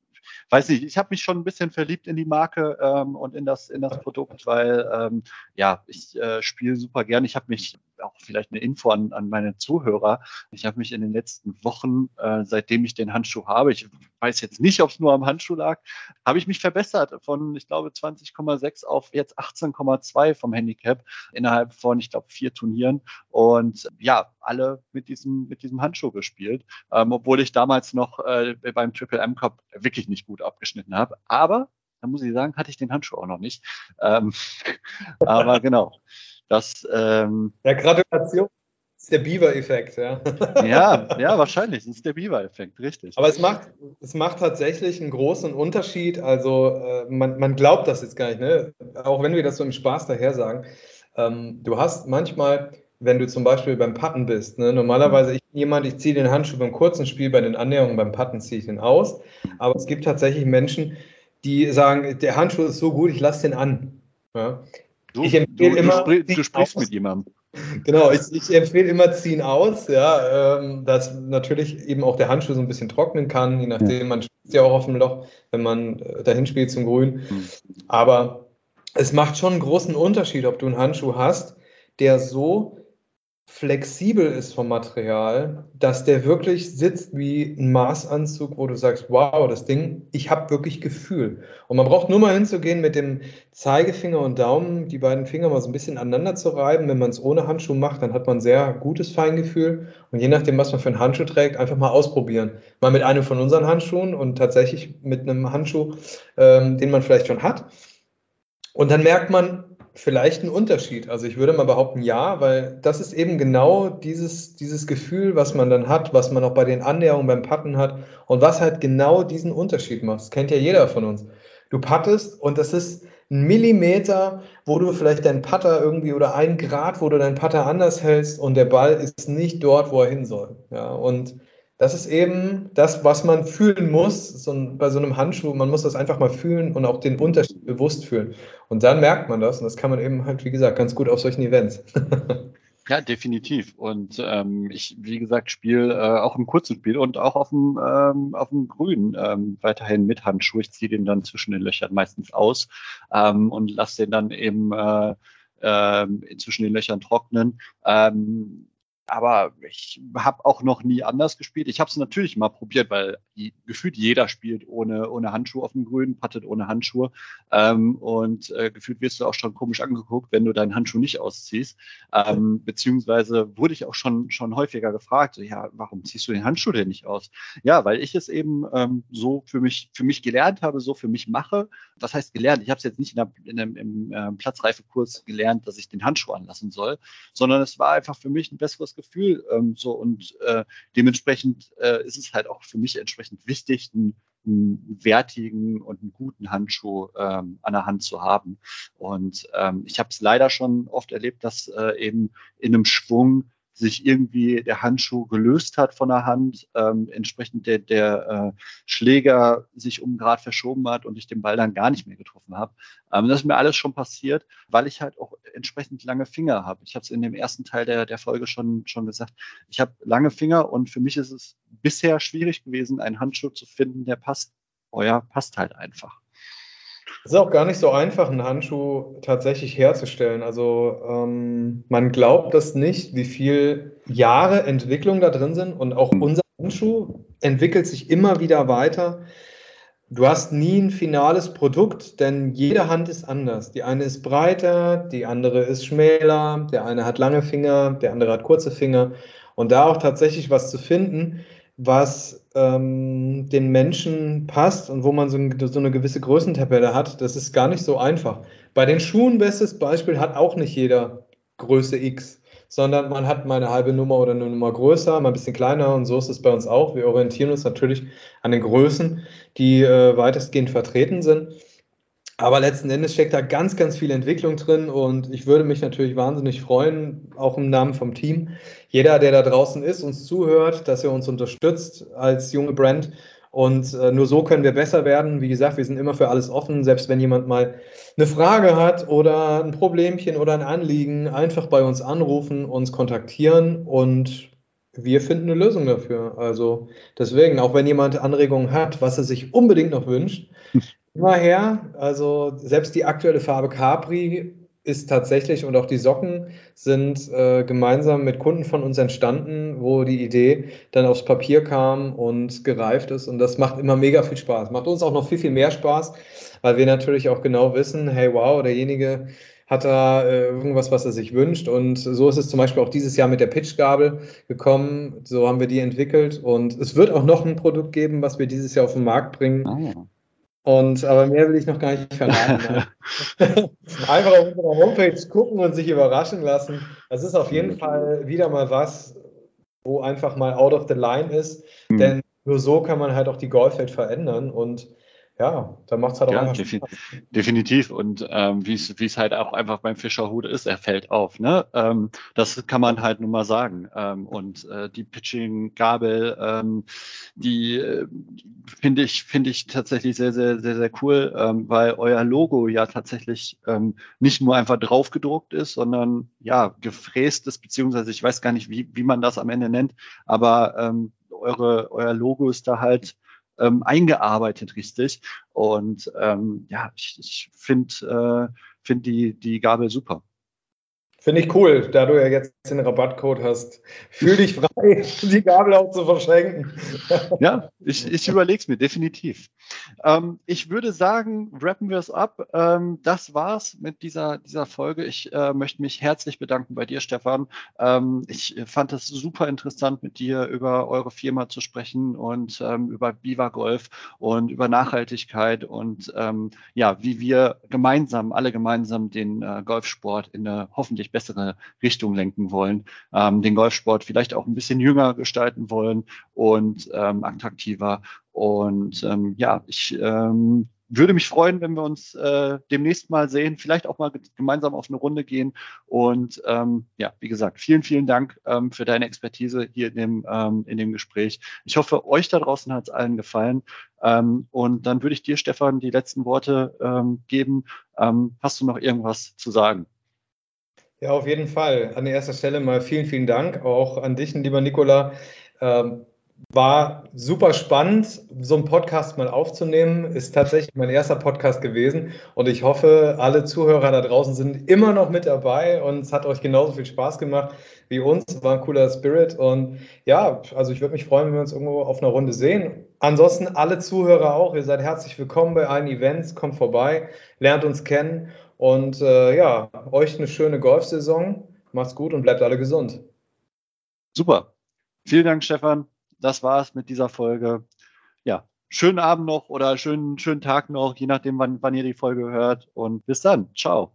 weiß nicht, ich habe mich schon ein bisschen verliebt in die Marke ähm, und in das, in das Produkt, weil ähm, ja, ich äh, spiele super gern. Ich habe mich auch vielleicht eine Info an, an meine Zuhörer. Ich habe mich in den letzten Wochen, äh, seitdem ich den Handschuh habe, ich weiß jetzt nicht, ob es nur am Handschuh lag, habe ich mich verbessert von, ich glaube, 20,6 auf jetzt 18,2 vom Handicap innerhalb von, ich glaube, vier Turnieren. Und ja, alle mit diesem, mit diesem Handschuh gespielt, ähm, obwohl ich damals noch äh, beim Triple M Cup wirklich nicht gut abgeschnitten habe. Aber da muss ich sagen, hatte ich den Handschuh auch noch nicht. Ähm, aber genau. Das, ähm, ja, Gratulation. Das ist der Beaver-Effekt, ja. ja, ja, wahrscheinlich. Das ist der Beaver-Effekt, richtig. Aber es macht, es macht tatsächlich einen großen Unterschied. Also, äh, man, man glaubt das jetzt gar nicht, ne? Auch wenn wir das so im Spaß daher sagen. Ähm, du hast manchmal, wenn du zum Beispiel beim Putten bist, ne? normalerweise ich bin jemand, ich ziehe den Handschuh beim kurzen Spiel, bei den Annäherungen beim Putten ziehe ich den aus. Aber es gibt tatsächlich Menschen, die sagen, der Handschuh ist so gut, ich lasse den an. Ja? Du, ich empfehle du, immer. Du, du sprichst aus. mit jemandem. Genau, ich, ich, empfehle immer ziehen aus, ja, ähm, dass natürlich eben auch der Handschuh so ein bisschen trocknen kann, je nachdem, ja. man spielt ja auch auf dem Loch, wenn man äh, dahin spielt zum Grün. Mhm. Aber es macht schon einen großen Unterschied, ob du einen Handschuh hast, der so flexibel ist vom Material, dass der wirklich sitzt wie ein Maßanzug, wo du sagst, wow, das Ding, ich habe wirklich Gefühl. Und man braucht nur mal hinzugehen mit dem Zeigefinger und Daumen, die beiden Finger mal so ein bisschen aneinander zu reiben. Wenn man es ohne Handschuh macht, dann hat man sehr gutes Feingefühl. Und je nachdem, was man für einen Handschuh trägt, einfach mal ausprobieren. Mal mit einem von unseren Handschuhen und tatsächlich mit einem Handschuh, ähm, den man vielleicht schon hat. Und dann merkt man, vielleicht ein Unterschied. Also ich würde mal behaupten, ja, weil das ist eben genau dieses, dieses Gefühl, was man dann hat, was man auch bei den Annäherungen beim Patten hat und was halt genau diesen Unterschied macht. Das kennt ja jeder von uns. Du pattest und das ist ein Millimeter, wo du vielleicht deinen Putter irgendwie oder ein Grad, wo du deinen Putter anders hältst und der Ball ist nicht dort, wo er hin soll. Ja, und das ist eben das, was man fühlen muss so bei so einem Handschuh. Man muss das einfach mal fühlen und auch den Unterschied bewusst fühlen. Und dann merkt man das und das kann man eben halt, wie gesagt, ganz gut auf solchen Events. Ja, definitiv. Und ähm, ich, wie gesagt, spiele äh, auch im kurzen Spiel und auch auf dem, ähm, auf dem Grün ähm, weiterhin mit Handschuh. Ich ziehe den dann zwischen den Löchern meistens aus ähm, und lasse den dann eben äh, äh, zwischen den Löchern trocknen. Ähm, aber ich habe auch noch nie anders gespielt. Ich habe es natürlich mal probiert, weil gefühlt jeder spielt ohne, ohne Handschuhe auf dem Grün, pattet ohne Handschuhe. Ähm, und äh, gefühlt wirst du auch schon komisch angeguckt, wenn du deinen Handschuh nicht ausziehst. Ähm, beziehungsweise wurde ich auch schon, schon häufiger gefragt, so, ja, warum ziehst du den Handschuh denn nicht aus? Ja, weil ich es eben ähm, so für mich, für mich gelernt habe, so für mich mache. Was heißt gelernt? Ich habe es jetzt nicht in, der, in einem, im äh, Platzreifekurs gelernt, dass ich den Handschuh anlassen soll, sondern es war einfach für mich ein besseres Gefühl. Ähm, so und äh, dementsprechend äh, ist es halt auch für mich entsprechend wichtig, einen, einen wertigen und einen guten Handschuh ähm, an der Hand zu haben. Und ähm, ich habe es leider schon oft erlebt, dass äh, eben in einem Schwung sich irgendwie der Handschuh gelöst hat von der Hand, ähm, entsprechend der, der äh, Schläger sich um Grad verschoben hat und ich den Ball dann gar nicht mehr getroffen habe. Ähm, das ist mir alles schon passiert, weil ich halt auch entsprechend lange Finger habe. Ich habe es in dem ersten Teil der, der Folge schon, schon gesagt. Ich habe lange Finger und für mich ist es bisher schwierig gewesen, einen Handschuh zu finden, der passt. Euer passt halt einfach. Es ist auch gar nicht so einfach, einen Handschuh tatsächlich herzustellen. Also ähm, man glaubt das nicht, wie viel Jahre Entwicklung da drin sind. Und auch unser Handschuh entwickelt sich immer wieder weiter. Du hast nie ein finales Produkt, denn jede Hand ist anders. Die eine ist breiter, die andere ist schmäler, der eine hat lange Finger, der andere hat kurze Finger. Und da auch tatsächlich was zu finden, was ähm, den Menschen passt und wo man so, ein, so, eine gewisse Größentabelle hat, das ist gar nicht so einfach. Bei den Schuhen, bestes Beispiel, hat auch nicht jeder Größe X, sondern man hat mal eine halbe Nummer oder eine Nummer größer, mal ein bisschen kleiner und so ist es bei uns auch. Wir orientieren uns natürlich an den Größen, die äh, weitestgehend vertreten sind. Aber letzten Endes steckt da ganz, ganz viel Entwicklung drin und ich würde mich natürlich wahnsinnig freuen, auch im Namen vom Team. Jeder, der da draußen ist, uns zuhört, dass er uns unterstützt als junge Brand. Und äh, nur so können wir besser werden. Wie gesagt, wir sind immer für alles offen. Selbst wenn jemand mal eine Frage hat oder ein Problemchen oder ein Anliegen, einfach bei uns anrufen, uns kontaktieren und wir finden eine Lösung dafür. Also deswegen, auch wenn jemand Anregungen hat, was er sich unbedingt noch wünscht, immer her. Also selbst die aktuelle Farbe Capri ist tatsächlich und auch die Socken sind äh, gemeinsam mit Kunden von uns entstanden, wo die Idee dann aufs Papier kam und gereift ist. Und das macht immer mega viel Spaß. Macht uns auch noch viel, viel mehr Spaß, weil wir natürlich auch genau wissen, hey, wow, derjenige hat da äh, irgendwas, was er sich wünscht. Und so ist es zum Beispiel auch dieses Jahr mit der Pitchgabel gekommen. So haben wir die entwickelt. Und es wird auch noch ein Produkt geben, was wir dieses Jahr auf den Markt bringen. Oh. Und aber mehr will ich noch gar nicht verraten. Einfach auf unserer Homepage gucken und sich überraschen lassen. Das ist auf jeden Fall wieder mal was, wo einfach mal out of the line ist. Mhm. Denn nur so kann man halt auch die Golfwelt verändern. Und ja, da macht es halt auch ja, defi Spaß. Definitiv. Und ähm, wie es halt auch einfach beim Fischerhut ist, er fällt auf. Ne? Ähm, das kann man halt nun mal sagen. Ähm, und äh, die Pitching-Gabel, ähm, die äh, finde ich, finde ich tatsächlich sehr, sehr, sehr, sehr cool, ähm, weil euer Logo ja tatsächlich ähm, nicht nur einfach draufgedruckt ist, sondern ja, gefräst ist, beziehungsweise ich weiß gar nicht, wie, wie man das am Ende nennt, aber ähm, eure, euer Logo ist da halt ähm, eingearbeitet, richtig. Und ähm, ja, ich, ich finde äh, find die, die Gabel super. Finde ich cool, da du ja jetzt den Rabattcode hast. Fühl dich frei, die Gabel auch zu verschenken. Ja, ich, ich überlege es mir definitiv. Ähm, ich würde sagen, wrappen wir es ab. Ähm, das war's mit dieser, dieser Folge. Ich äh, möchte mich herzlich bedanken bei dir, Stefan. Ähm, ich fand es super interessant, mit dir über eure Firma zu sprechen und ähm, über Viva Golf und über Nachhaltigkeit und ähm, ja, wie wir gemeinsam, alle gemeinsam den äh, Golfsport in eine hoffentlich bessere Richtung lenken wollen, ähm, den Golfsport vielleicht auch ein bisschen jünger gestalten wollen und ähm, attraktiver. Und ähm, ja, ich ähm, würde mich freuen, wenn wir uns äh, demnächst mal sehen, vielleicht auch mal gemeinsam auf eine Runde gehen. Und ähm, ja, wie gesagt, vielen, vielen Dank ähm, für deine Expertise hier in dem, ähm, in dem Gespräch. Ich hoffe, euch da draußen hat es allen gefallen. Ähm, und dann würde ich dir, Stefan, die letzten Worte ähm, geben. Ähm, hast du noch irgendwas zu sagen? Ja, auf jeden Fall. An erster Stelle mal vielen, vielen Dank auch an dich, lieber Nikola. Ähm, war super spannend, so einen Podcast mal aufzunehmen. Ist tatsächlich mein erster Podcast gewesen und ich hoffe, alle Zuhörer da draußen sind immer noch mit dabei und es hat euch genauso viel Spaß gemacht wie uns. War ein cooler Spirit und ja, also ich würde mich freuen, wenn wir uns irgendwo auf einer Runde sehen. Ansonsten alle Zuhörer auch, ihr seid herzlich willkommen bei allen Events, kommt vorbei, lernt uns kennen und äh, ja, euch eine schöne Golfsaison. Macht's gut und bleibt alle gesund. Super. Vielen Dank, Stefan. Das war's mit dieser Folge. Ja, schönen Abend noch oder schönen, schönen Tag noch, je nachdem, wann, wann ihr die Folge hört. Und bis dann. Ciao.